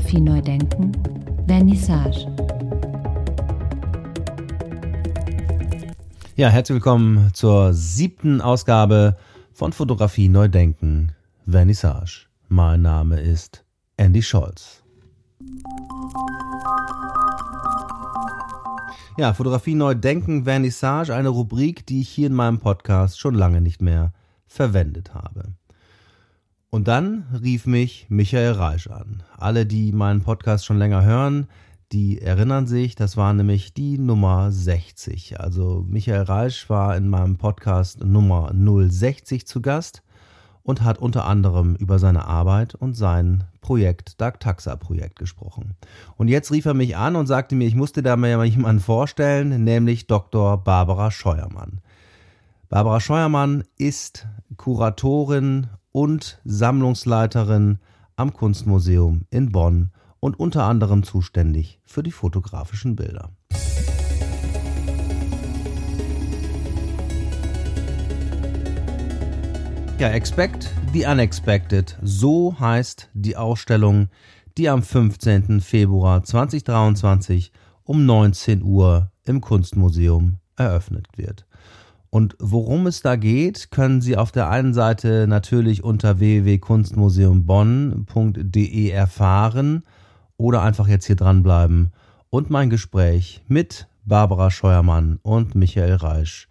Fotografie neu denken, Vernissage. Ja, herzlich willkommen zur siebten Ausgabe von Fotografie neu denken, Vernissage. Mein Name ist Andy Scholz. Ja, Fotografie neu denken, Vernissage, eine Rubrik, die ich hier in meinem Podcast schon lange nicht mehr verwendet habe. Und dann rief mich Michael Reisch an. Alle, die meinen Podcast schon länger hören, die erinnern sich, das war nämlich die Nummer 60. Also Michael Reisch war in meinem Podcast Nummer 060 zu Gast und hat unter anderem über seine Arbeit und sein Projekt, Dark Taxa Projekt gesprochen. Und jetzt rief er mich an und sagte mir, ich musste da mir jemanden vorstellen, nämlich Dr. Barbara Scheuermann. Barbara Scheuermann ist Kuratorin und Sammlungsleiterin am Kunstmuseum in Bonn und unter anderem zuständig für die fotografischen Bilder. Ja, Expect the Unexpected, so heißt die Ausstellung, die am 15. Februar 2023 um 19 Uhr im Kunstmuseum eröffnet wird. Und worum es da geht, können Sie auf der einen Seite natürlich unter www.kunstmuseumbonn.de erfahren oder einfach jetzt hier dranbleiben und mein Gespräch mit Barbara Scheuermann und Michael Reisch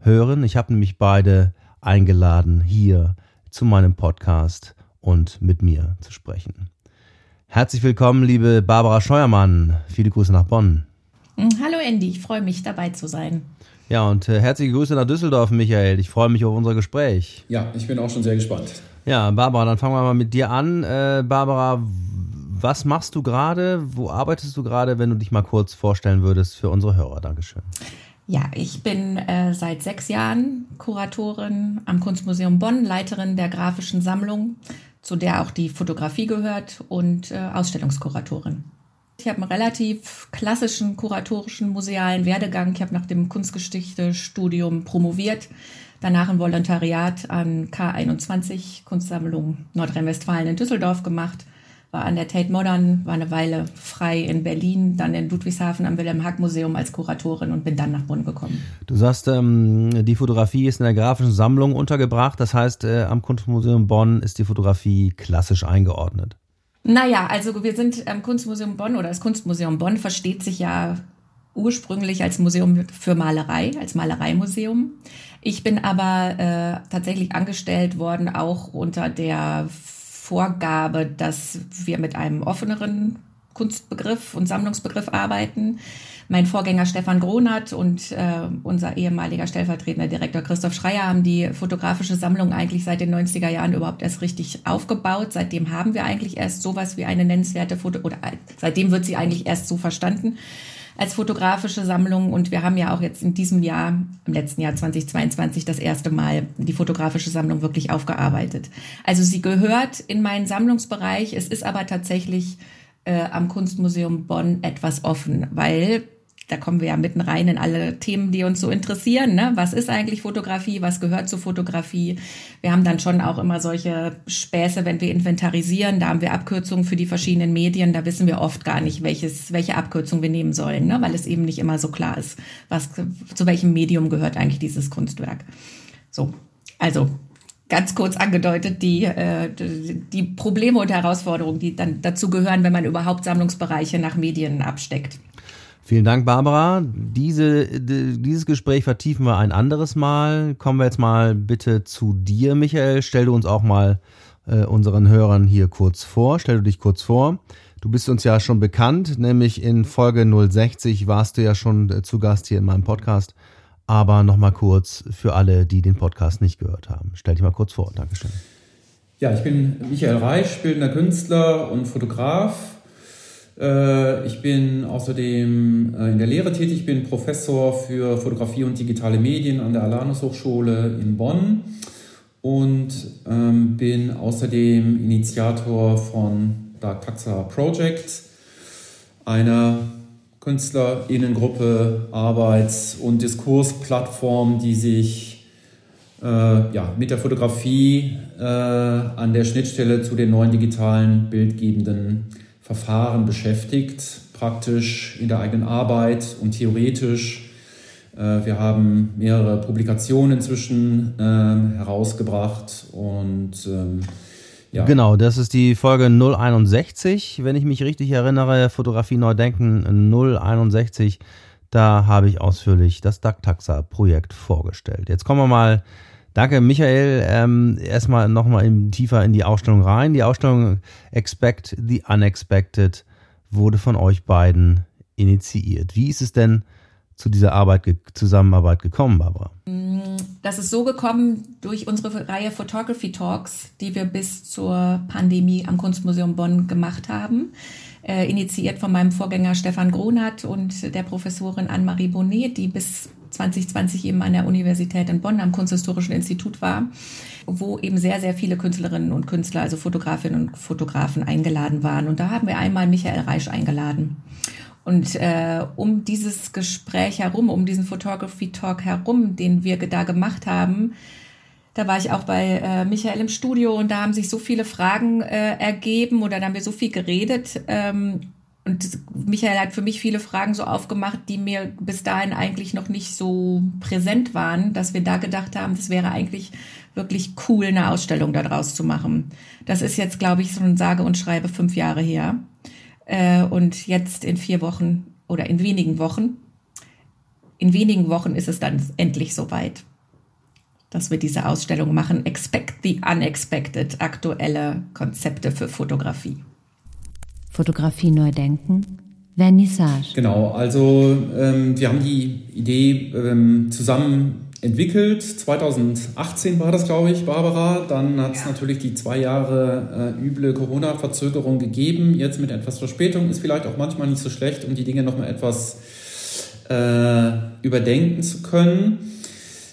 hören. Ich habe nämlich beide eingeladen, hier zu meinem Podcast und mit mir zu sprechen. Herzlich willkommen, liebe Barbara Scheuermann. Viele Grüße nach Bonn. Hallo Andy, ich freue mich dabei zu sein. Ja, und äh, herzliche Grüße nach Düsseldorf, Michael. Ich freue mich auf unser Gespräch. Ja, ich bin auch schon sehr gespannt. Ja, Barbara, dann fangen wir mal mit dir an. Äh, Barbara, was machst du gerade? Wo arbeitest du gerade, wenn du dich mal kurz vorstellen würdest für unsere Hörer? Dankeschön. Ja, ich bin äh, seit sechs Jahren Kuratorin am Kunstmuseum Bonn, Leiterin der grafischen Sammlung, zu der auch die Fotografie gehört und äh, Ausstellungskuratorin. Ich habe einen relativ klassischen kuratorischen musealen Werdegang. Ich habe nach dem Kunstgeschichte-Studium promoviert, danach ein Volontariat an K21 Kunstsammlung Nordrhein-Westfalen in Düsseldorf gemacht, war an der Tate Modern, war eine Weile frei in Berlin, dann in Ludwigshafen am Wilhelm Hack Museum als Kuratorin und bin dann nach Bonn gekommen. Du sagst, ähm, die Fotografie ist in der grafischen Sammlung untergebracht. Das heißt, äh, am Kunstmuseum Bonn ist die Fotografie klassisch eingeordnet. Naja, also wir sind am Kunstmuseum Bonn oder das Kunstmuseum Bonn versteht sich ja ursprünglich als Museum für Malerei, als Malereimuseum. Ich bin aber äh, tatsächlich angestellt worden, auch unter der Vorgabe, dass wir mit einem offeneren Kunstbegriff und Sammlungsbegriff arbeiten. Mein Vorgänger Stefan Gronert und äh, unser ehemaliger stellvertretender Direktor Christoph Schreier haben die fotografische Sammlung eigentlich seit den 90er Jahren überhaupt erst richtig aufgebaut. Seitdem haben wir eigentlich erst sowas wie eine nennenswerte Foto oder äh, seitdem wird sie eigentlich erst so verstanden als fotografische Sammlung. Und wir haben ja auch jetzt in diesem Jahr, im letzten Jahr 2022, das erste Mal die fotografische Sammlung wirklich aufgearbeitet. Also sie gehört in meinen Sammlungsbereich. Es ist aber tatsächlich äh, am Kunstmuseum Bonn etwas offen, weil da kommen wir ja mitten rein in alle Themen, die uns so interessieren. Ne? Was ist eigentlich Fotografie? Was gehört zur Fotografie? Wir haben dann schon auch immer solche Späße, wenn wir inventarisieren. Da haben wir Abkürzungen für die verschiedenen Medien. Da wissen wir oft gar nicht, welches, welche Abkürzung wir nehmen sollen, ne? weil es eben nicht immer so klar ist, was, zu welchem Medium gehört eigentlich dieses Kunstwerk. So, also ganz kurz angedeutet, die, äh, die Probleme und Herausforderungen, die dann dazu gehören, wenn man überhaupt Sammlungsbereiche nach Medien absteckt. Vielen Dank, Barbara. Diese, dieses Gespräch vertiefen wir ein anderes Mal. Kommen wir jetzt mal bitte zu dir, Michael. Stell du uns auch mal äh, unseren Hörern hier kurz vor. Stell du dich kurz vor. Du bist uns ja schon bekannt, nämlich in Folge 060 warst du ja schon äh, zu Gast hier in meinem Podcast. Aber nochmal kurz für alle, die den Podcast nicht gehört haben. Stell dich mal kurz vor. Dankeschön. Ja, ich bin Michael Reich, bildender Künstler und Fotograf ich bin außerdem äh, in der Lehre tätig, bin Professor für Fotografie und digitale Medien an der Alanus Hochschule in Bonn und ähm, bin außerdem Initiator von Dark Taxa Project, einer Künstlerinnengruppe, Arbeits- und Diskursplattform, die sich äh, ja, mit der Fotografie äh, an der Schnittstelle zu den neuen digitalen bildgebenden Verfahren beschäftigt, praktisch in der eigenen Arbeit und theoretisch. Äh, wir haben mehrere Publikationen inzwischen ähm, herausgebracht und ähm, ja. Genau, das ist die Folge 061, wenn ich mich richtig erinnere, Fotografie neu denken 061. Da habe ich ausführlich das DACTAXA-Projekt vorgestellt. Jetzt kommen wir mal Danke, Michael. Ähm, erstmal nochmal tiefer in die Ausstellung rein. Die Ausstellung Expect the Unexpected wurde von euch beiden initiiert. Wie ist es denn zu dieser Arbeit, Zusammenarbeit gekommen, Barbara? Das ist so gekommen durch unsere Reihe Photography Talks, die wir bis zur Pandemie am Kunstmuseum Bonn gemacht haben. Äh, initiiert von meinem Vorgänger Stefan Gronert und der Professorin Anne-Marie Bonnet, die bis 2020 eben an der Universität in Bonn am Kunsthistorischen Institut war, wo eben sehr, sehr viele Künstlerinnen und Künstler, also Fotografinnen und Fotografen eingeladen waren. Und da haben wir einmal Michael Reisch eingeladen. Und äh, um dieses Gespräch herum, um diesen Photography Talk herum, den wir da gemacht haben, da war ich auch bei äh, Michael im Studio und da haben sich so viele Fragen äh, ergeben oder da haben wir so viel geredet. Ähm, und Michael hat für mich viele Fragen so aufgemacht, die mir bis dahin eigentlich noch nicht so präsent waren, dass wir da gedacht haben, das wäre eigentlich wirklich cool, eine Ausstellung daraus zu machen. Das ist jetzt, glaube ich, so ein sage und schreibe fünf Jahre her. Äh, und jetzt in vier Wochen oder in wenigen Wochen, in wenigen Wochen ist es dann endlich soweit, dass wir diese Ausstellung machen. Expect the Unexpected, aktuelle Konzepte für Fotografie. Fotografie neu denken, Vernissage. Genau, also ähm, wir haben die Idee ähm, zusammen entwickelt. 2018 war das, glaube ich, Barbara. Dann hat es ja. natürlich die zwei Jahre äh, üble Corona-Verzögerung gegeben. Jetzt mit etwas Verspätung ist vielleicht auch manchmal nicht so schlecht, um die Dinge nochmal etwas äh, überdenken zu können.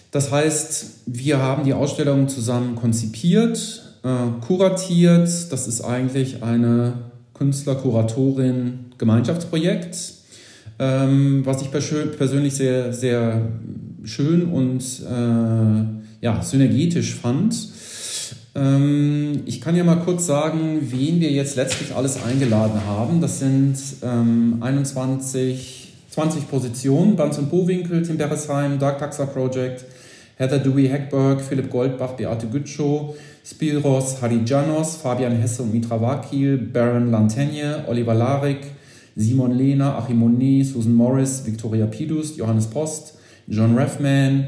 Das heißt, wir haben die Ausstellung zusammen konzipiert, äh, kuratiert. Das ist eigentlich eine Künstler-Kuratorin-Gemeinschaftsprojekt, ähm, was ich persönlich sehr, sehr schön und äh, ja, synergetisch fand. Ähm, ich kann ja mal kurz sagen, wen wir jetzt letztlich alles eingeladen haben. Das sind ähm, 21, 20 Positionen. Banz und Bowinkel, Tim Beresheim, Dark Taxa Project, Heather Dewey Heckberg, Philipp Goldbach, Beate Gütschow, Spiros Harijanos, Fabian Hesse und Mitra Wakil, Baron Lantagne, Oliver Larik, Simon Lehner, Achim Monet, Susan Morris, Victoria Pidus, Johannes Post, John Reffman,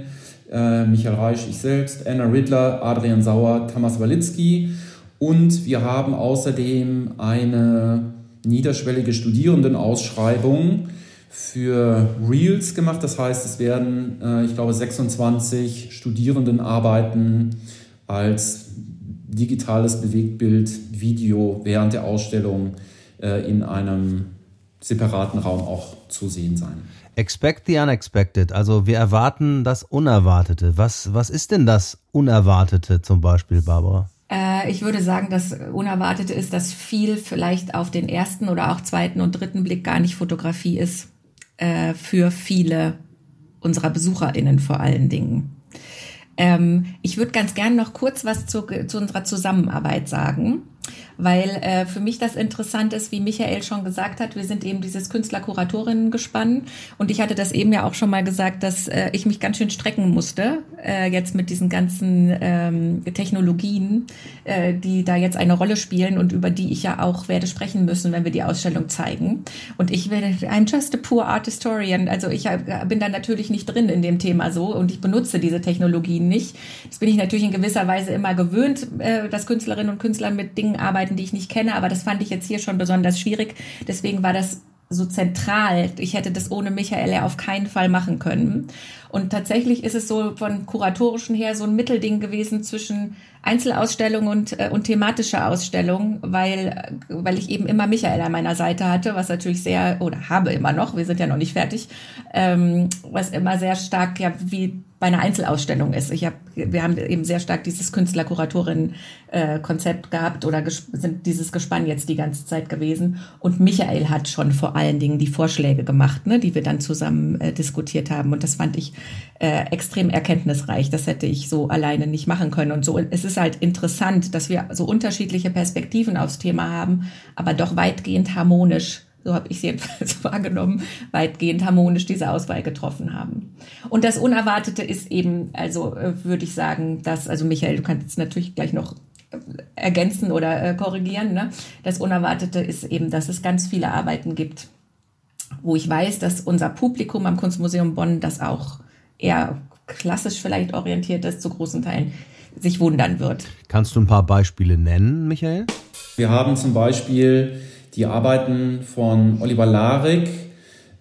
äh, Michael Reisch, ich selbst, Anna Riddler, Adrian Sauer, Thomas Walitzki und wir haben außerdem eine niederschwellige Studierendenausschreibung für Reels gemacht. Das heißt, es werden, äh, ich glaube, 26 Studierendenarbeiten als digitales Bewegtbild, Video während der Ausstellung äh, in einem separaten Raum auch zu sehen sein. Expect the unexpected, also wir erwarten das Unerwartete. Was, was ist denn das Unerwartete zum Beispiel, Barbara? Äh, ich würde sagen, das Unerwartete ist, dass viel vielleicht auf den ersten oder auch zweiten und dritten Blick gar nicht Fotografie ist. Äh, für viele unserer BesucherInnen vor allen Dingen. Ähm, ich würde ganz gerne noch kurz was zu, zu unserer Zusammenarbeit sagen weil äh, für mich das interessant ist, wie Michael schon gesagt hat, wir sind eben dieses Künstler-Kuratorinnen-Gespann und ich hatte das eben ja auch schon mal gesagt, dass äh, ich mich ganz schön strecken musste, äh, jetzt mit diesen ganzen ähm, Technologien, äh, die da jetzt eine Rolle spielen und über die ich ja auch werde sprechen müssen, wenn wir die Ausstellung zeigen. Und ich werde, I'm just a poor art historian, also ich bin da natürlich nicht drin in dem Thema so und ich benutze diese Technologien nicht. Das bin ich natürlich in gewisser Weise immer gewöhnt, äh, dass Künstlerinnen und Künstler mit Dingen arbeiten, Arbeiten, die ich nicht kenne, aber das fand ich jetzt hier schon besonders schwierig. Deswegen war das so zentral. Ich hätte das ohne Michael ja auf keinen Fall machen können. Und tatsächlich ist es so von kuratorischen her so ein Mittelding gewesen zwischen Einzelausstellung und, äh, und thematische Ausstellung, weil, weil ich eben immer Michael an meiner Seite hatte, was natürlich sehr, oder habe immer noch, wir sind ja noch nicht fertig, ähm, was immer sehr stark ja wie bei einer Einzelausstellung ist. Ich hab, wir haben eben sehr stark dieses Künstler-Kuratorin-Konzept gehabt oder sind dieses Gespann jetzt die ganze Zeit gewesen. Und Michael hat schon vor allen Dingen die Vorschläge gemacht, ne, die wir dann zusammen äh, diskutiert haben. Und das fand ich äh, extrem erkenntnisreich. Das hätte ich so alleine nicht machen können. Und so, es ist halt interessant, dass wir so unterschiedliche Perspektiven aufs Thema haben, aber doch weitgehend harmonisch so habe ich es jedenfalls wahrgenommen, weitgehend harmonisch diese Auswahl getroffen haben. Und das Unerwartete ist eben, also äh, würde ich sagen, dass, also Michael, du kannst jetzt natürlich gleich noch äh, ergänzen oder äh, korrigieren. Ne? Das Unerwartete ist eben, dass es ganz viele Arbeiten gibt, wo ich weiß, dass unser Publikum am Kunstmuseum Bonn, das auch eher klassisch vielleicht orientiert ist, zu großen Teilen sich wundern wird. Kannst du ein paar Beispiele nennen, Michael? Wir haben zum Beispiel die Arbeiten von Oliver Larik,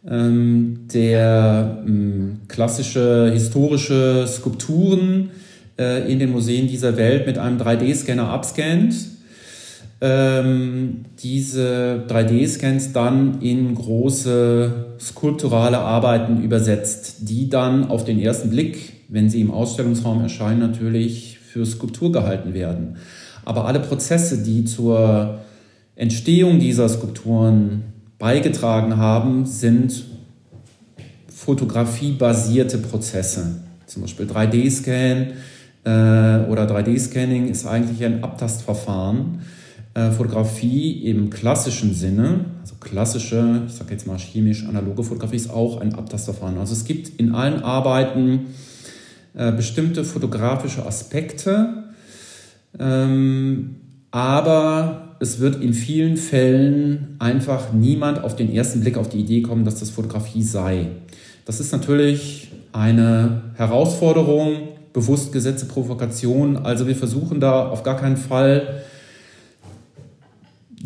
ähm, der ähm, klassische historische Skulpturen äh, in den Museen dieser Welt mit einem 3D-Scanner abscannt. Ähm, diese 3D-Scans dann in große skulpturale Arbeiten übersetzt, die dann auf den ersten Blick, wenn sie im Ausstellungsraum erscheinen, natürlich für Skulptur gehalten werden. Aber alle Prozesse, die zur Entstehung dieser Skulpturen beigetragen haben, sind fotografiebasierte Prozesse. Zum Beispiel 3D-Scan äh, oder 3D-Scanning ist eigentlich ein Abtastverfahren. Äh, Fotografie im klassischen Sinne, also klassische, ich sage jetzt mal chemisch-analoge Fotografie, ist auch ein Abtastverfahren. Also es gibt in allen Arbeiten äh, bestimmte fotografische Aspekte, ähm, aber es wird in vielen Fällen einfach niemand auf den ersten Blick auf die Idee kommen, dass das Fotografie sei. Das ist natürlich eine Herausforderung, bewusst gesetzte Provokation. Also wir versuchen da auf gar keinen Fall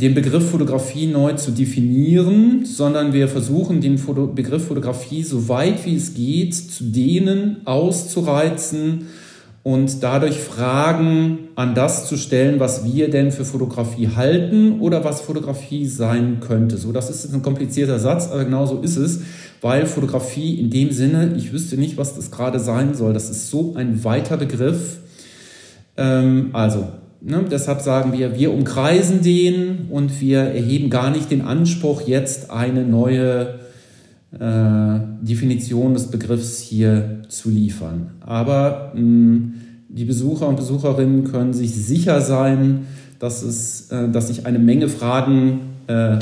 den Begriff Fotografie neu zu definieren, sondern wir versuchen den Foto Begriff Fotografie so weit wie es geht zu dehnen, auszureizen und dadurch Fragen an das zu stellen, was wir denn für Fotografie halten oder was Fotografie sein könnte. So, das ist ein komplizierter Satz, aber genau so ist es, weil Fotografie in dem Sinne, ich wüsste nicht, was das gerade sein soll. Das ist so ein weiter Begriff. Ähm, also, ne, deshalb sagen wir, wir umkreisen den und wir erheben gar nicht den Anspruch, jetzt eine neue Definition des Begriffs hier zu liefern. Aber mh, mm, die Besucher und Besucherinnen können sich sicher sein, dass, es, äh, dass sich eine Menge Fragen äh,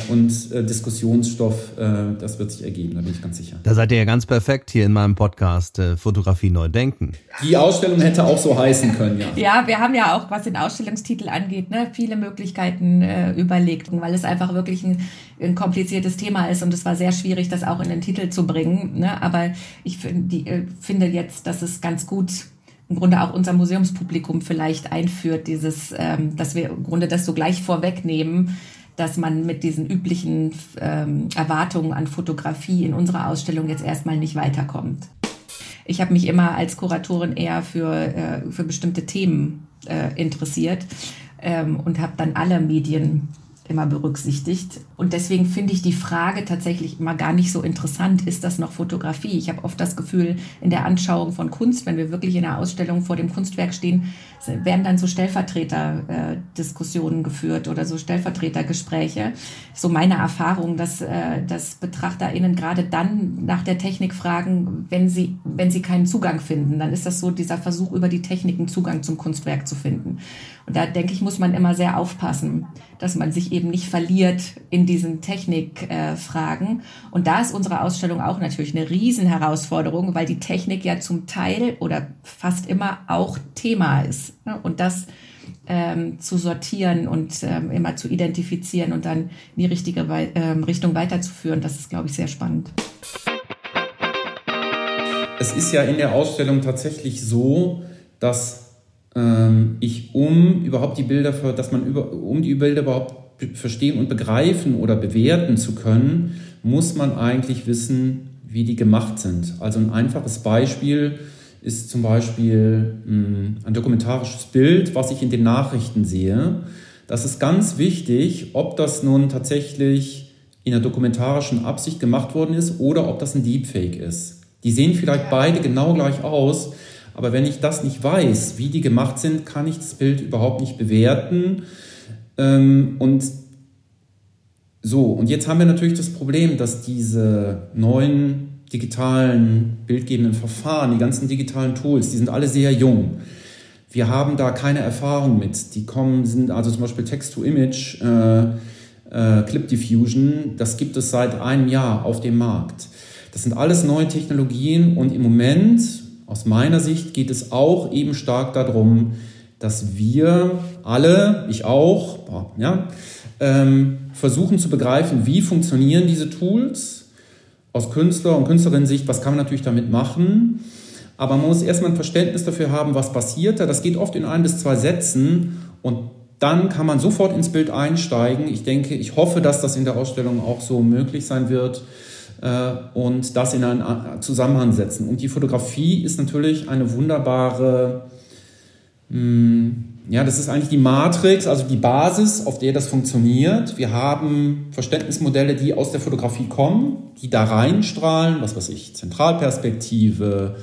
und äh, Diskussionsstoff, äh, das wird sich ergeben, da bin ich ganz sicher. Da seid ihr ja ganz perfekt hier in meinem Podcast äh, Fotografie neu denken. Die Ausstellung hätte auch so heißen können, ja. Ja, wir haben ja auch, was den Ausstellungstitel angeht, ne, viele Möglichkeiten äh, überlegt, weil es einfach wirklich ein, ein kompliziertes Thema ist und es war sehr schwierig, das auch in den Titel zu bringen. Ne? Aber ich find, die, äh, finde jetzt, dass es ganz gut im Grunde auch unser Museumspublikum vielleicht einführt, dieses, ähm, dass wir im Grunde das so gleich vorwegnehmen, dass man mit diesen üblichen ähm, Erwartungen an Fotografie in unserer Ausstellung jetzt erstmal nicht weiterkommt. Ich habe mich immer als Kuratorin eher für, äh, für bestimmte Themen äh, interessiert ähm, und habe dann alle Medien immer berücksichtigt. Und deswegen finde ich die Frage tatsächlich immer gar nicht so interessant, ist das noch Fotografie? Ich habe oft das Gefühl, in der Anschauung von Kunst, wenn wir wirklich in der Ausstellung vor dem Kunstwerk stehen, werden dann so Stellvertreter-Diskussionen geführt oder so Stellvertretergespräche. So meine Erfahrung, dass, äh, dass BetrachterInnen gerade dann nach der Technik fragen, wenn sie, wenn sie keinen Zugang finden. Dann ist das so dieser Versuch, über die Techniken Zugang zum Kunstwerk zu finden. Da denke ich, muss man immer sehr aufpassen, dass man sich eben nicht verliert in diesen Technikfragen. Äh, und da ist unsere Ausstellung auch natürlich eine Riesenherausforderung, weil die Technik ja zum Teil oder fast immer auch Thema ist. Ne? Und das ähm, zu sortieren und ähm, immer zu identifizieren und dann in die richtige ähm, Richtung weiterzuführen, das ist, glaube ich, sehr spannend. Es ist ja in der Ausstellung tatsächlich so, dass ich, um überhaupt die Bilder, für, dass man über, um die Bilder überhaupt verstehen und begreifen oder bewerten zu können, muss man eigentlich wissen, wie die gemacht sind. Also ein einfaches Beispiel ist zum Beispiel hm, ein dokumentarisches Bild, was ich in den Nachrichten sehe. Das ist ganz wichtig, ob das nun tatsächlich in einer dokumentarischen Absicht gemacht worden ist oder ob das ein Deepfake ist. Die sehen vielleicht beide genau gleich aus, aber wenn ich das nicht weiß, wie die gemacht sind, kann ich das Bild überhaupt nicht bewerten. Ähm, und so, und jetzt haben wir natürlich das Problem, dass diese neuen digitalen bildgebenden Verfahren, die ganzen digitalen Tools, die sind alle sehr jung. Wir haben da keine Erfahrung mit. Die kommen, sind also zum Beispiel Text-to-Image, äh, äh, Clip Diffusion, das gibt es seit einem Jahr auf dem Markt. Das sind alles neue Technologien und im Moment, aus meiner Sicht, geht es auch eben stark darum, dass wir alle, ich auch, ja, ähm, versuchen zu begreifen, wie funktionieren diese Tools aus Künstler- und Künstlerinnen-Sicht, was kann man natürlich damit machen. Aber man muss erstmal ein Verständnis dafür haben, was passiert da. Das geht oft in ein bis zwei Sätzen und dann kann man sofort ins Bild einsteigen. Ich denke, ich hoffe, dass das in der Ausstellung auch so möglich sein wird und das in einen Zusammenhang setzen. Und die Fotografie ist natürlich eine wunderbare hm, ja, das ist eigentlich die Matrix, also die Basis, auf der das funktioniert. Wir haben Verständnismodelle, die aus der Fotografie kommen, die da reinstrahlen, was weiß ich, Zentralperspektive,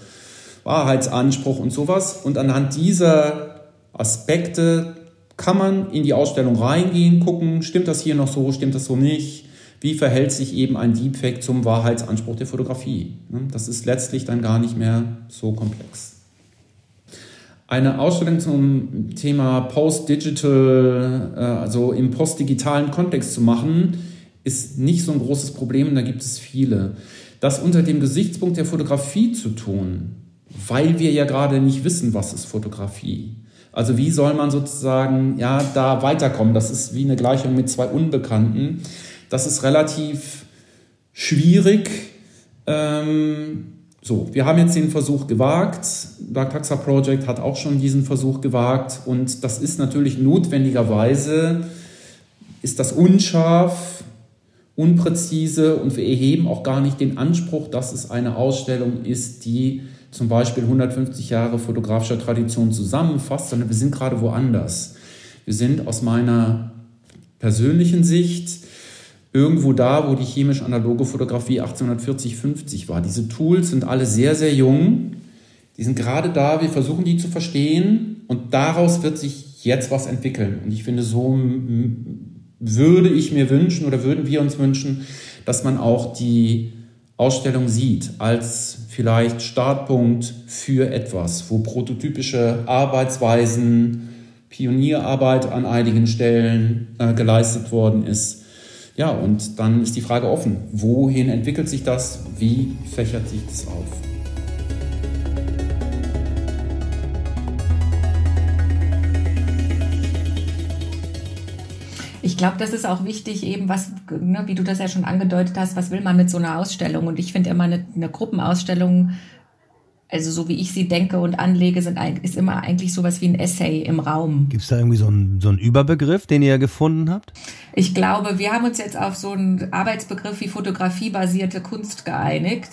Wahrheitsanspruch und sowas. Und anhand dieser Aspekte kann man in die Ausstellung reingehen, gucken, stimmt das hier noch so, stimmt das so nicht? Wie verhält sich eben ein Deepfake zum Wahrheitsanspruch der Fotografie? Das ist letztlich dann gar nicht mehr so komplex. Eine Ausstellung zum Thema Post-Digital, äh, also im postdigitalen Kontext zu machen, ist nicht so ein großes Problem, da gibt es viele. Das unter dem Gesichtspunkt der Fotografie zu tun, weil wir ja gerade nicht wissen, was ist Fotografie. Also wie soll man sozusagen ja da weiterkommen? Das ist wie eine Gleichung mit zwei Unbekannten. Das ist relativ schwierig. Ähm, so, wir haben jetzt den Versuch gewagt. Dark Taxa Project hat auch schon diesen Versuch gewagt und das ist natürlich notwendigerweise, ist das unscharf, unpräzise und wir erheben auch gar nicht den Anspruch, dass es eine Ausstellung ist, die zum Beispiel 150 Jahre fotografischer Tradition zusammenfasst, sondern wir sind gerade woanders. Wir sind aus meiner persönlichen Sicht irgendwo da, wo die chemisch-analoge Fotografie 1840, 50 war. Diese Tools sind alle sehr, sehr jung. Die sind gerade da, wir versuchen die zu verstehen und daraus wird sich jetzt was entwickeln. Und ich finde, so würde ich mir wünschen oder würden wir uns wünschen, dass man auch die Ausstellung sieht als vielleicht Startpunkt für etwas, wo prototypische Arbeitsweisen, Pionierarbeit an einigen Stellen äh, geleistet worden ist ja, und dann ist die Frage offen, wohin entwickelt sich das, wie fächert sich das auf? Ich glaube, das ist auch wichtig, eben was, ne, wie du das ja schon angedeutet hast, was will man mit so einer Ausstellung? Und ich finde immer eine, eine Gruppenausstellung also so wie ich sie denke und anlege, sind, ist immer eigentlich sowas wie ein Essay im Raum. Gibt es da irgendwie so einen, so einen Überbegriff, den ihr gefunden habt? Ich glaube, wir haben uns jetzt auf so einen Arbeitsbegriff wie fotografiebasierte Kunst geeinigt,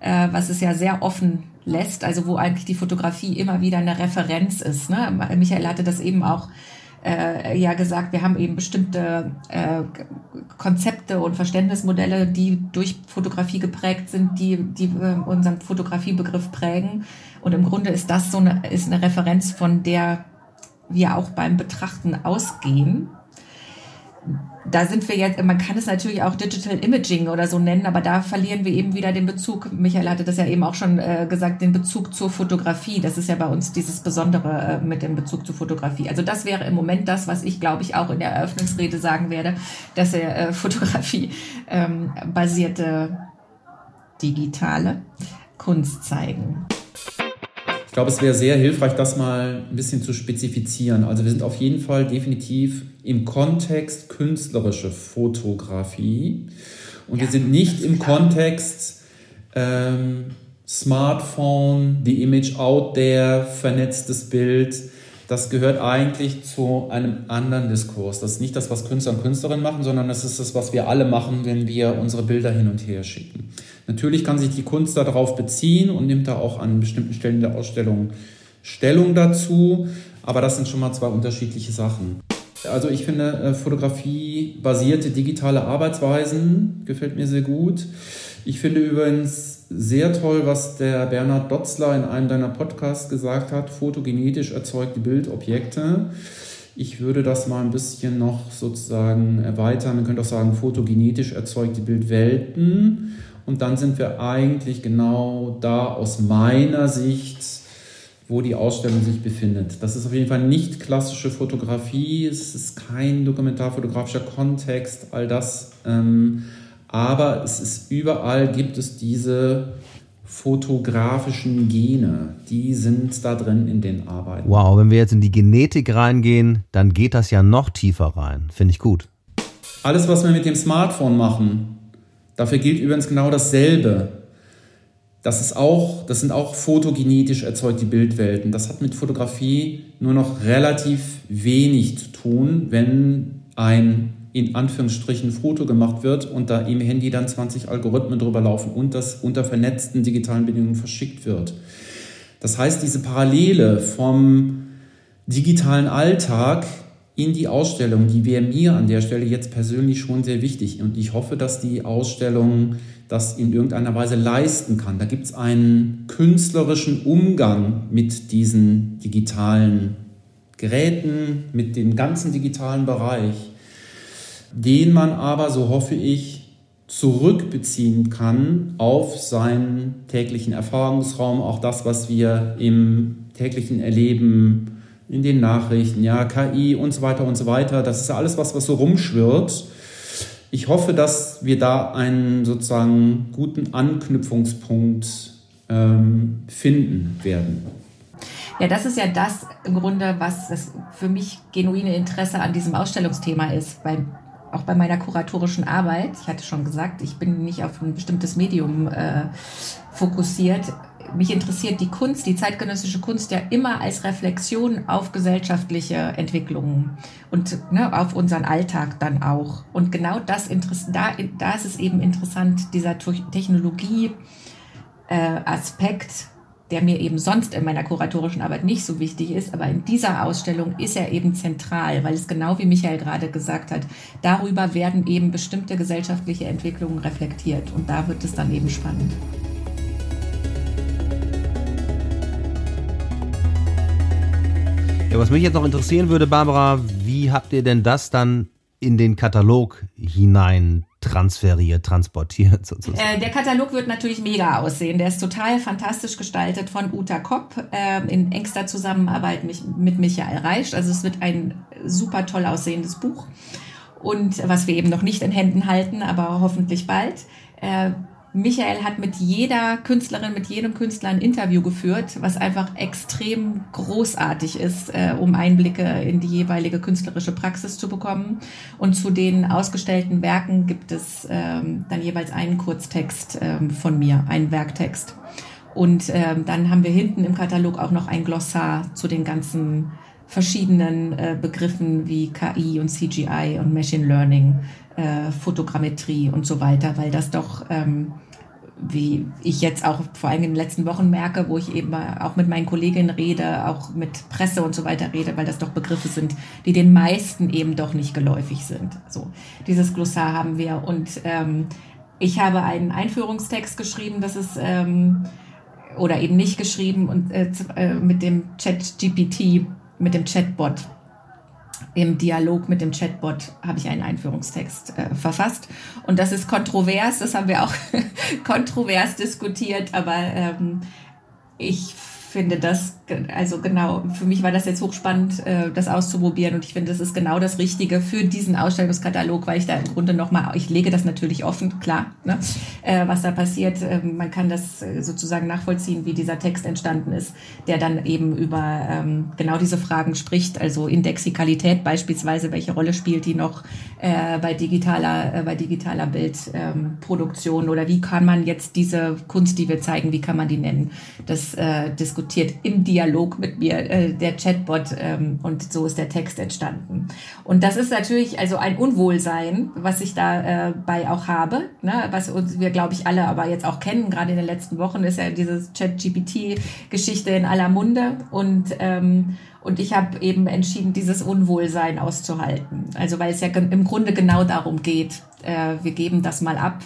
äh, was es ja sehr offen lässt, also wo eigentlich die Fotografie immer wieder eine Referenz ist. Ne? Michael hatte das eben auch äh, ja gesagt, wir haben eben bestimmte äh, Konzepte und Verständnismodelle, die durch Fotografie geprägt sind, die, die äh, unseren Fotografiebegriff prägen. Und im Grunde ist das so eine, ist eine Referenz, von der wir auch beim Betrachten ausgehen da sind wir jetzt, man kann es natürlich auch Digital Imaging oder so nennen, aber da verlieren wir eben wieder den Bezug. Michael hatte das ja eben auch schon äh, gesagt, den Bezug zur Fotografie. Das ist ja bei uns dieses Besondere äh, mit dem Bezug zur Fotografie. Also das wäre im Moment das, was ich, glaube ich, auch in der Eröffnungsrede sagen werde, dass er äh, Fotografie ähm, basierte digitale Kunst zeigen. Ich glaube, es wäre sehr hilfreich, das mal ein bisschen zu spezifizieren. Also wir sind auf jeden Fall definitiv im Kontext künstlerische Fotografie und ja, wir sind nicht im klar. Kontext ähm, Smartphone, die Image out there, vernetztes Bild. Das gehört eigentlich zu einem anderen Diskurs. Das ist nicht das, was Künstler und Künstlerinnen machen, sondern das ist das, was wir alle machen, wenn wir unsere Bilder hin und her schicken. Natürlich kann sich die Kunst darauf beziehen und nimmt da auch an bestimmten Stellen der Ausstellung Stellung dazu, aber das sind schon mal zwei unterschiedliche Sachen. Also ich finde äh, Fotografie basierte digitale Arbeitsweisen gefällt mir sehr gut. Ich finde übrigens sehr toll, was der Bernhard Dotzler in einem deiner Podcasts gesagt hat. Fotogenetisch erzeugte Bildobjekte. Ich würde das mal ein bisschen noch sozusagen erweitern. Man könnte auch sagen, fotogenetisch erzeugte Bildwelten. Und dann sind wir eigentlich genau da aus meiner Sicht, wo die Ausstellung sich befindet. Das ist auf jeden Fall nicht klassische Fotografie, es ist kein dokumentarfotografischer Kontext, all das. Ähm, aber es ist überall gibt es diese fotografischen Gene, die sind da drin in den Arbeiten. Wow, wenn wir jetzt in die Genetik reingehen, dann geht das ja noch tiefer rein. Finde ich gut. Alles, was wir mit dem Smartphone machen, dafür gilt übrigens genau dasselbe. Das, ist auch, das sind auch fotogenetisch erzeugte Bildwelten. Das hat mit Fotografie nur noch relativ wenig zu tun, wenn ein in Anführungsstrichen Foto gemacht wird und da im Handy dann 20 Algorithmen drüber laufen und das unter vernetzten digitalen Bedingungen verschickt wird. Das heißt, diese Parallele vom digitalen Alltag in die Ausstellung, die wäre mir an der Stelle jetzt persönlich schon sehr wichtig. Und ich hoffe, dass die Ausstellung das in irgendeiner Weise leisten kann. Da gibt es einen künstlerischen Umgang mit diesen digitalen Geräten, mit dem ganzen digitalen Bereich den man aber, so hoffe ich, zurückbeziehen kann auf seinen täglichen Erfahrungsraum, auch das, was wir im täglichen Erleben, in den Nachrichten, ja, KI und so weiter und so weiter, das ist ja alles was, was so rumschwirrt. Ich hoffe, dass wir da einen sozusagen guten Anknüpfungspunkt ähm, finden werden. Ja, das ist ja das im Grunde, was das für mich genuine Interesse an diesem Ausstellungsthema ist, weil auch bei meiner kuratorischen Arbeit, ich hatte schon gesagt, ich bin nicht auf ein bestimmtes Medium äh, fokussiert. Mich interessiert die Kunst, die zeitgenössische Kunst ja immer als Reflexion auf gesellschaftliche Entwicklungen und ne, auf unseren Alltag dann auch. Und genau das da, da ist es eben interessant, dieser Technologie-Aspekt, äh, der mir eben sonst in meiner kuratorischen Arbeit nicht so wichtig ist, aber in dieser Ausstellung ist er eben zentral, weil es genau wie Michael gerade gesagt hat, darüber werden eben bestimmte gesellschaftliche Entwicklungen reflektiert und da wird es dann eben spannend. Ja, was mich jetzt noch interessieren würde, Barbara, wie habt ihr denn das dann in den Katalog hinein transferiert, transportiert sozusagen. Äh, der Katalog wird natürlich mega aussehen. Der ist total fantastisch gestaltet von Uta Kopp äh, in engster Zusammenarbeit mit, mit Michael Reisch. Also es wird ein super toll aussehendes Buch und was wir eben noch nicht in Händen halten, aber hoffentlich bald. Äh, Michael hat mit jeder Künstlerin, mit jedem Künstler ein Interview geführt, was einfach extrem großartig ist, äh, um Einblicke in die jeweilige künstlerische Praxis zu bekommen. Und zu den ausgestellten Werken gibt es ähm, dann jeweils einen Kurztext ähm, von mir, einen Werktext. Und ähm, dann haben wir hinten im Katalog auch noch ein Glossar zu den ganzen verschiedenen äh, Begriffen wie KI und CGI und Machine Learning, äh, Fotogrammetrie und so weiter, weil das doch ähm, wie ich jetzt auch vor allem in den letzten Wochen merke, wo ich eben auch mit meinen Kolleginnen rede, auch mit Presse und so weiter rede, weil das doch Begriffe sind, die den meisten eben doch nicht geläufig sind. So, dieses Glossar haben wir und ähm, ich habe einen Einführungstext geschrieben, das ist ähm, oder eben nicht geschrieben und äh, äh mit dem Chat GPT, mit dem Chatbot im Dialog mit dem Chatbot habe ich einen Einführungstext äh, verfasst. Und das ist kontrovers, das haben wir auch kontrovers diskutiert, aber ähm, ich finde das, also genau, für mich war das jetzt hochspannend, äh, das auszuprobieren und ich finde, das ist genau das Richtige für diesen Ausstellungskatalog, weil ich da im Grunde nochmal, ich lege das natürlich offen, klar, ne, äh, was da passiert. Ähm, man kann das äh, sozusagen nachvollziehen, wie dieser Text entstanden ist, der dann eben über ähm, genau diese Fragen spricht, also Indexikalität beispielsweise, welche Rolle spielt die noch bei digitaler, bei digitaler Bildproduktion oder wie kann man jetzt diese Kunst, die wir zeigen, wie kann man die nennen? Das diskutiert im Dialog mit mir, äh, der Chatbot, ähm, und so ist der Text entstanden. Und das ist natürlich also ein Unwohlsein, was ich da äh, auch habe, ne? was wir, glaube ich, alle aber jetzt auch kennen, gerade in den letzten Wochen ist ja dieses Chat-GPT-Geschichte in aller Munde und ähm, und ich habe eben entschieden, dieses Unwohlsein auszuhalten. Also weil es ja im Grunde genau darum geht, äh, wir geben das mal ab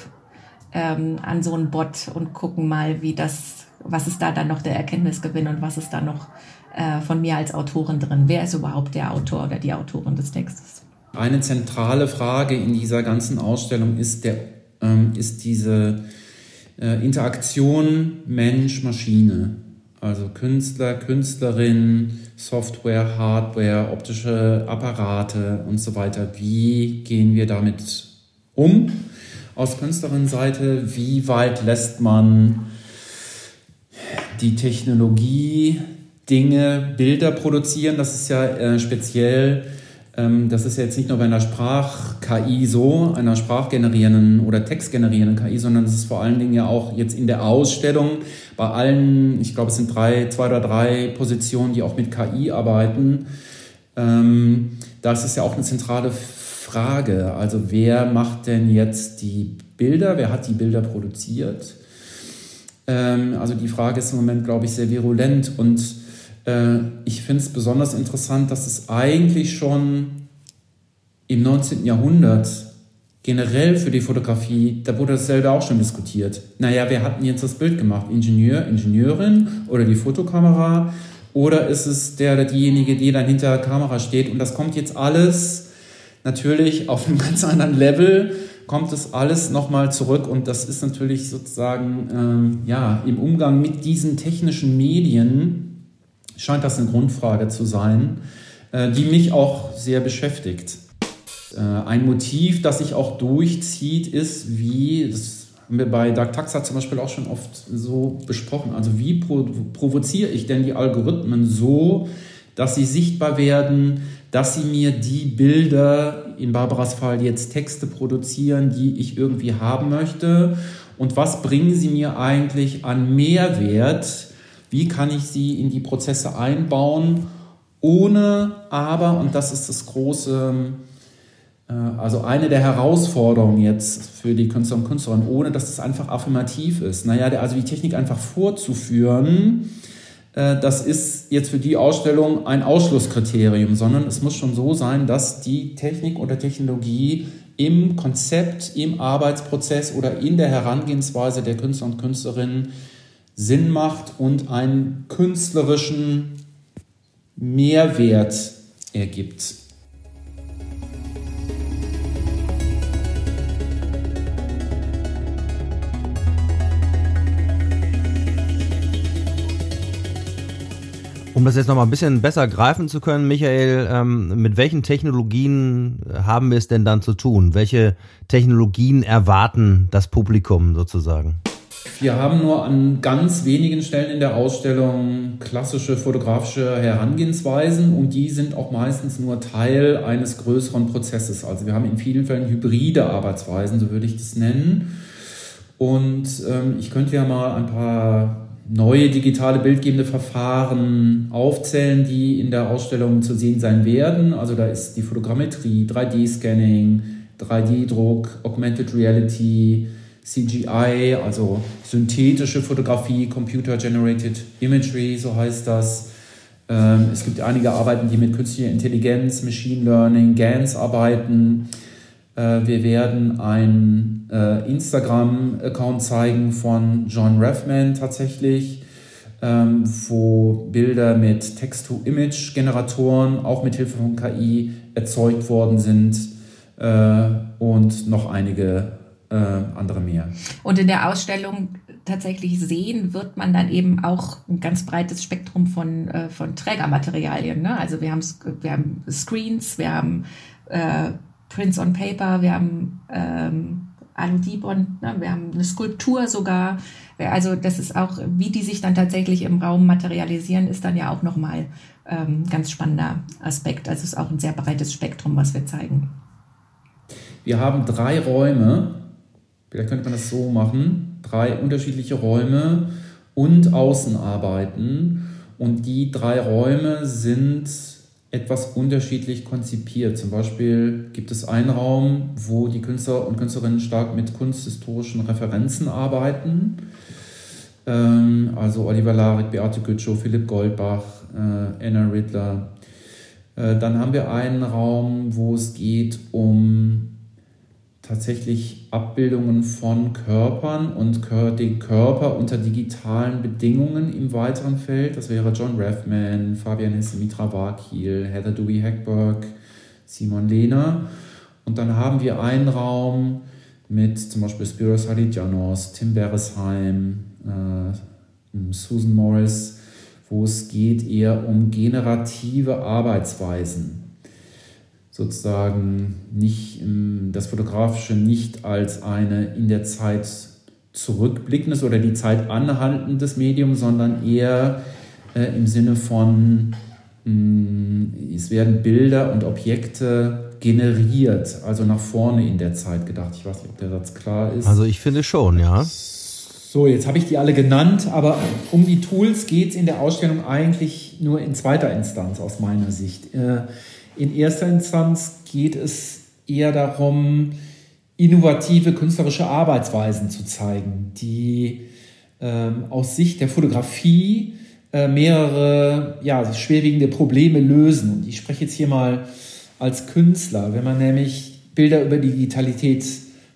ähm, an so einen Bot und gucken mal, wie das, was ist da dann noch der Erkenntnisgewinn und was ist da noch äh, von mir als Autorin drin? Wer ist überhaupt der Autor oder die Autorin des Textes? Eine zentrale Frage in dieser ganzen Ausstellung ist, der, ähm, ist diese äh, Interaktion Mensch-Maschine. Also Künstler, Künstlerin, Software, Hardware, optische Apparate und so weiter. Wie gehen wir damit um? Aus Künstlerin-Seite, wie weit lässt man die Technologie Dinge, Bilder produzieren? Das ist ja äh, speziell ähm, das ist jetzt nicht nur bei einer Sprach-KI so, einer sprachgenerierenden oder textgenerierenden KI, sondern es ist vor allen Dingen ja auch jetzt in der Ausstellung bei allen, ich glaube, es sind drei, zwei oder drei Positionen, die auch mit KI arbeiten. Ähm, das ist ja auch eine zentrale Frage. Also wer macht denn jetzt die Bilder? Wer hat die Bilder produziert? Ähm, also die Frage ist im Moment, glaube ich, sehr virulent und äh, ich finde es besonders interessant, dass es eigentlich schon im 19. Jahrhundert generell für die Fotografie, da wurde dasselbe auch schon diskutiert. Naja, wer hat denn jetzt das Bild gemacht? Ingenieur, Ingenieurin oder die Fotokamera? Oder ist es der oder diejenige, die dann hinter der Kamera steht? Und das kommt jetzt alles natürlich auf einem ganz anderen Level, kommt es alles nochmal zurück. Und das ist natürlich sozusagen, ähm, ja, im Umgang mit diesen technischen Medien scheint das eine Grundfrage zu sein, äh, die mich auch sehr beschäftigt. Äh, ein Motiv, das sich auch durchzieht, ist, wie, das haben wir bei Doug Taxa zum Beispiel auch schon oft so besprochen, also wie provoziere ich denn die Algorithmen so, dass sie sichtbar werden, dass sie mir die Bilder, in Barbaras Fall jetzt Texte produzieren, die ich irgendwie haben möchte und was bringen sie mir eigentlich an Mehrwert, wie kann ich sie in die Prozesse einbauen, ohne aber, und das ist das große, äh, also eine der Herausforderungen jetzt für die Künstler und Künstlerinnen, ohne dass es einfach affirmativ ist. Naja, also die Technik einfach vorzuführen, das ist jetzt für die Ausstellung ein Ausschlusskriterium, sondern es muss schon so sein, dass die Technik oder Technologie im Konzept, im Arbeitsprozess oder in der Herangehensweise der Künstler und Künstlerinnen Sinn macht und einen künstlerischen Mehrwert ergibt. Um das jetzt noch mal ein bisschen besser greifen zu können, Michael, ähm, mit welchen Technologien haben wir es denn dann zu tun? Welche Technologien erwarten das Publikum sozusagen? Wir haben nur an ganz wenigen Stellen in der Ausstellung klassische fotografische Herangehensweisen und die sind auch meistens nur Teil eines größeren Prozesses. Also wir haben in vielen Fällen hybride Arbeitsweisen, so würde ich das nennen. Und ähm, ich könnte ja mal ein paar neue digitale bildgebende Verfahren aufzählen, die in der Ausstellung zu sehen sein werden. Also da ist die Fotogrammetrie, 3D-Scanning, 3D-Druck, Augmented Reality, CGI, also synthetische Fotografie, Computer Generated Imagery, so heißt das. Ähm, es gibt einige Arbeiten, die mit künstlicher Intelligenz, Machine Learning, GANs arbeiten. Äh, wir werden einen äh, Instagram-Account zeigen von John Raffman tatsächlich, ähm, wo Bilder mit Text-to-Image-Generatoren auch mit Hilfe von KI erzeugt worden sind äh, und noch einige andere mehr. Und in der Ausstellung tatsächlich sehen wird man dann eben auch ein ganz breites Spektrum von, von Trägermaterialien. Ne? Also wir haben, wir haben Screens, wir haben äh, Prints on Paper, wir haben ähm, Aludibon, ne? wir haben eine Skulptur sogar. Also das ist auch, wie die sich dann tatsächlich im Raum materialisieren, ist dann ja auch nochmal ähm, ganz spannender Aspekt. Also es ist auch ein sehr breites Spektrum, was wir zeigen. Wir haben drei Räume, Vielleicht könnte man das so machen, drei unterschiedliche Räume und Außenarbeiten. Und die drei Räume sind etwas unterschiedlich konzipiert. Zum Beispiel gibt es einen Raum, wo die Künstler und Künstlerinnen stark mit kunsthistorischen Referenzen arbeiten. Ähm, also Oliver Larik, Beate Gütschow, Philipp Goldbach, äh, Anna Riddler. Äh, dann haben wir einen Raum, wo es geht um tatsächlich Abbildungen von Körpern und den Körper unter digitalen Bedingungen im weiteren Feld. Das wäre John Rathman, Fabian Hesse-Mitra Wakil, Heather Dewey Hackberg, Simon Lehner. Und dann haben wir einen Raum mit zum Beispiel Spiros Halidianos, Tim Beresheim, äh, Susan Morris, wo es geht eher um generative Arbeitsweisen sozusagen nicht das Fotografische nicht als eine in der Zeit zurückblickendes oder die Zeit anhaltendes Medium, sondern eher äh, im Sinne von, mh, mm, es werden Bilder und Objekte generiert, also nach vorne in der Zeit gedacht. Ich weiß nicht, ob der Satz klar ist. Also ich finde schon, ja. So, jetzt habe ich die alle genannt, aber um die Tools geht es in der Ausstellung eigentlich nur in zweiter Instanz aus meiner Sicht. Äh, in erster Instanz geht es eher darum, innovative künstlerische Arbeitsweisen zu zeigen, die ähm, aus Sicht der Fotografie äh, mehrere ja, schwerwiegende Probleme lösen. Und ich spreche jetzt hier mal als Künstler, wenn man nämlich Bilder über Digitalität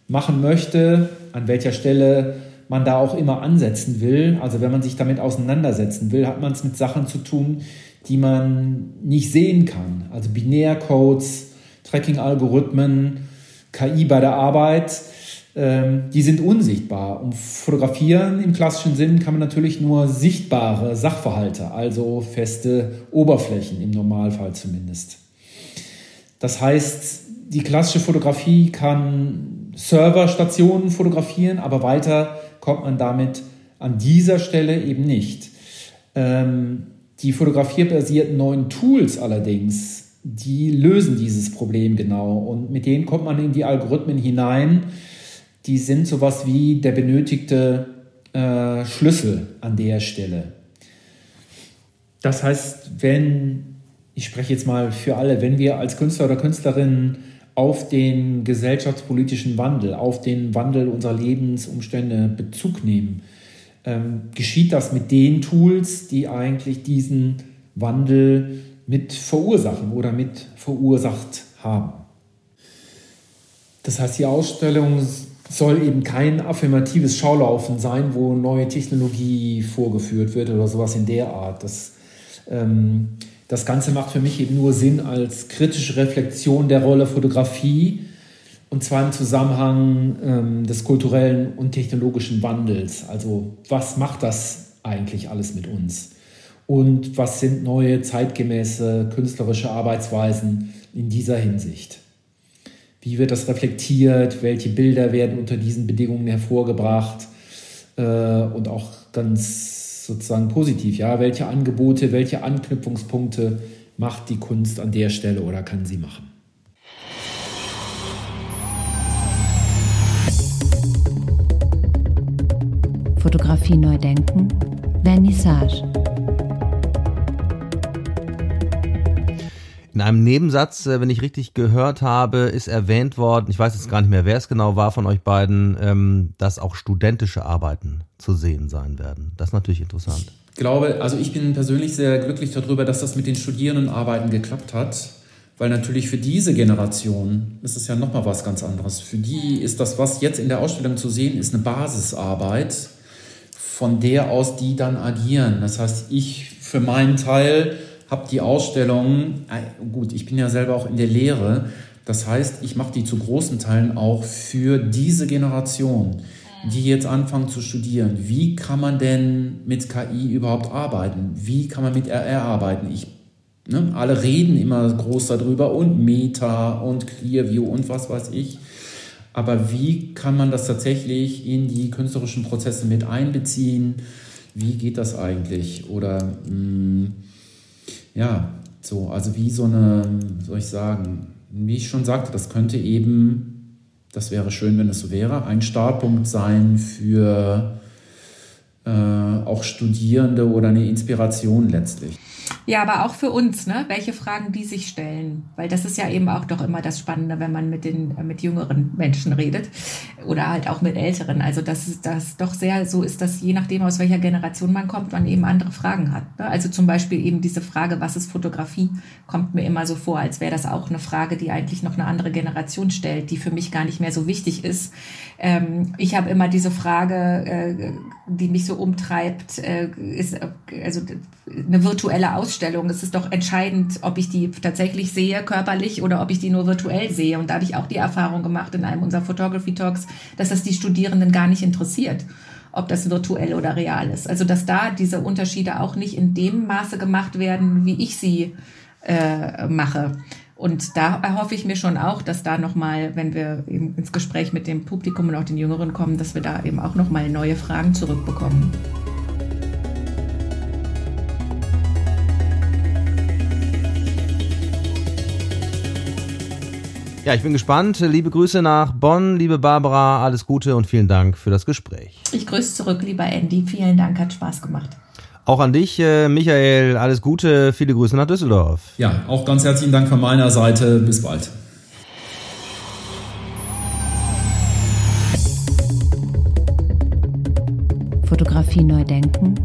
machen möchte, an welcher Stelle man da auch immer ansetzen will, also wenn man sich damit auseinandersetzen will, hat man es mit Sachen zu tun, die man nicht sehen kann. Also Binärcodes, Tracking-Algorithmen, KI bei der Arbeit, ähm, die sind unsichtbar. Um Fotografieren im klassischen Sinn kann man natürlich nur sichtbare Sachverhalte, also feste Oberflächen im Normalfall zumindest. Das heißt, die klassische Fotografie kann Serverstationen fotografieren, aber weiter kommt man damit an dieser Stelle eben nicht. Ähm, die fotografierbasierten neuen Tools allerdings, die lösen dieses Problem genau und mit denen kommt man in die Algorithmen hinein. Die sind sowas wie der benötigte äh, Schlüssel an der Stelle. Das heißt, wenn, ich spreche jetzt mal für alle, wenn wir als Künstler oder Künstlerin auf den gesellschaftspolitischen Wandel, auf den Wandel unserer Lebensumstände Bezug nehmen, ähm, geschieht das mit den Tools, die eigentlich diesen Wandel mit verursachen oder mit verursacht haben. Das heißt, die Ausstellung soll eben kein affirmatives Schaulaufen sein, wo neue Technologie vorgeführt wird oder sowas in der Art. Das, ähm, das Ganze macht für mich eben nur Sinn als kritische Reflexion der Rolle Fotografie und zwar im Zusammenhang ähm, des kulturellen und technologischen Wandels. Also was macht das eigentlich alles mit uns? Und was sind neue zeitgemäße künstlerische Arbeitsweisen in dieser Hinsicht? Wie wird das reflektiert? Welche Bilder werden unter diesen Bedingungen hervorgebracht? Äh, und auch ganz sozusagen positiv, ja, welche Angebote, welche Anknüpfungspunkte macht die Kunst an der Stelle oder kann sie machen? Fotografie neu denken, Vernissage. In einem Nebensatz, äh, wenn ich richtig gehört habe, ist erwähnt worden, ich weiß jetzt gar nicht mehr, wer es genau war von euch beiden, ähm, dass auch studentische Arbeiten zu sehen sein werden. Das ist natürlich interessant. Ich glaube, also ich bin persönlich sehr glücklich darüber, dass das mit den Studierendenarbeiten geklappt hat. Weil natürlich für diese Generation ist es ja nochmal was ganz anderes. Für die ist das, was jetzt in der Ausstellung zu sehen ist, eine Basisarbeit, von der aus die dann agieren. Das heißt, ich für meinen Teil habe die Ausstellung, äh, gut, ich bin ja selber auch in der Lehre, das heißt, ich mache die zu großen Teilen auch für diese Generation, die jetzt anfangen zu studieren. Wie kann man denn mit KI überhaupt arbeiten? Wie kann man mit RR arbeiten? Ich, ne, alle reden immer groß darüber und Meta und Clearview und was weiß ich. Aber wie kann man das tatsächlich in die künstlerischen Prozesse mit einbeziehen? Wie geht das eigentlich? Oder mh, hm, ja, so, also wie so eine, soll ich sagen, wie ich schon sagte, das könnte eben, das wäre schön, wenn es so wäre, ein Startpunkt sein für auch Studierende oder eine Inspiration letztlich. Ja, aber auch für uns, ne? welche Fragen die sich stellen. Weil das ist ja eben auch doch immer das Spannende, wenn man mit den äh, mit jüngeren Menschen redet oder halt auch mit älteren. Also dass das doch sehr so ist, dass je nachdem, aus welcher Generation man kommt, man eben andere Fragen hat. Ne? Also zum Beispiel eben diese Frage, was ist Fotografie, kommt mir immer so vor, als wäre das auch eine Frage, die eigentlich noch eine andere Generation stellt, die für mich gar nicht mehr so wichtig ist. Ähm, ich habe immer diese Frage, äh, die mich so umtreibt, äh, ist also eine virtuelle Ausstellung. Es ist doch entscheidend, ob ich die tatsächlich sehe, körperlich, oder ob ich die nur virtuell sehe. Und da habe ich auch die Erfahrung gemacht in einem unserer Photography Talks, dass das die Studierenden gar nicht interessiert ob das virtuell oder real ist. Also dass da diese Unterschiede auch nicht in dem Maße gemacht werden, wie ich sie äh, mache. Und da erhoffe ich mir schon auch, dass da nochmal, wenn wir eben ins Gespräch mit dem Publikum und auch den Jüngeren kommen, dass wir da eben auch nochmal neue Fragen zurückbekommen. Ja, ich bin gespannt. Liebe Grüße nach Bonn, liebe Barbara, alles Gute und vielen Dank für das Gespräch. Ich grüße zurück, lieber Andy. Vielen Dank, hat Spaß gemacht. Auch an dich, äh, Michael, alles Gute, viele Grüße nach Düsseldorf. Ja, auch ganz herzlichen Dank von meiner Seite. Bis bald. Fotografie neu denken,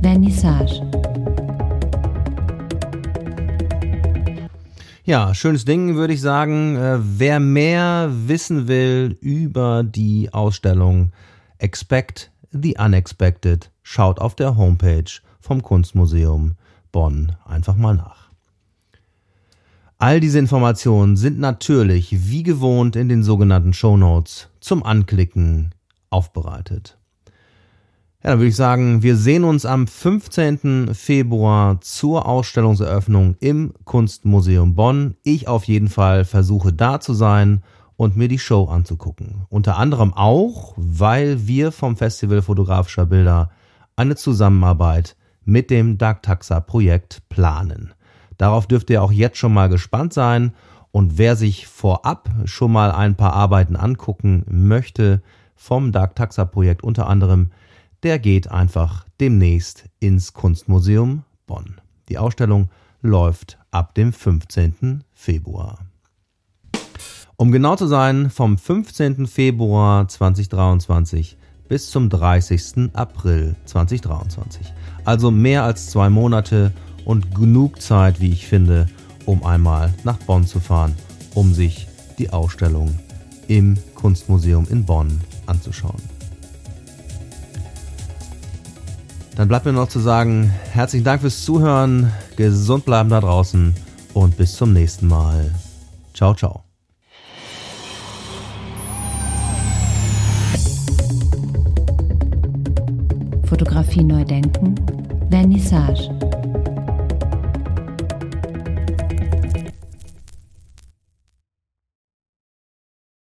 Vernissage. Ja, schönes Ding, würde ich sagen. Äh, wer mehr wissen will über die Ausstellung Expect the Unexpected, schaut auf der Homepage vom Kunstmuseum Bonn einfach mal nach. All diese Informationen sind natürlich wie gewohnt in den sogenannten Show Notes zum Anklicken aufbereitet. Ja, dann würde ich sagen, wir sehen uns am 15. Februar zur Ausstellungseröffnung im Kunstmuseum Bonn. Ich auf jeden Fall versuche da zu sein und mir die Show anzugucken. Unter anderem auch, weil wir vom Festival fotografischer Bilder eine Zusammenarbeit mit dem Dark Taxa Projekt planen. Darauf dürft ihr auch jetzt schon mal gespannt sein und wer sich vorab schon mal ein paar Arbeiten angucken möchte vom Dark Taxa Projekt unter anderem der geht einfach demnächst ins Kunstmuseum Bonn. Die Ausstellung läuft ab dem 15. Februar. Um genau zu sein, vom 15. Februar 2023 bis zum 30. April 2023. Also mehr als zwei Monate und genug Zeit, wie ich finde, um einmal nach Bonn zu fahren, um sich die Ausstellung im Kunstmuseum in Bonn anzuschauen. Dann bleibt mir noch zu sagen, herzlichen Dank fürs Zuhören, gesund bleiben da draußen und bis zum nächsten Mal. Ciao, ciao. Fotografie neu denken, Vernissage.